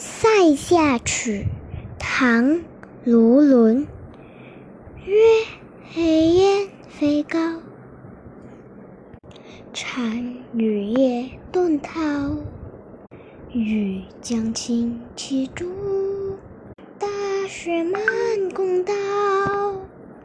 塞下曲唐卢纶月黑雁飞高，单于夜遁逃。欲将轻骑逐，大雪满弓刀。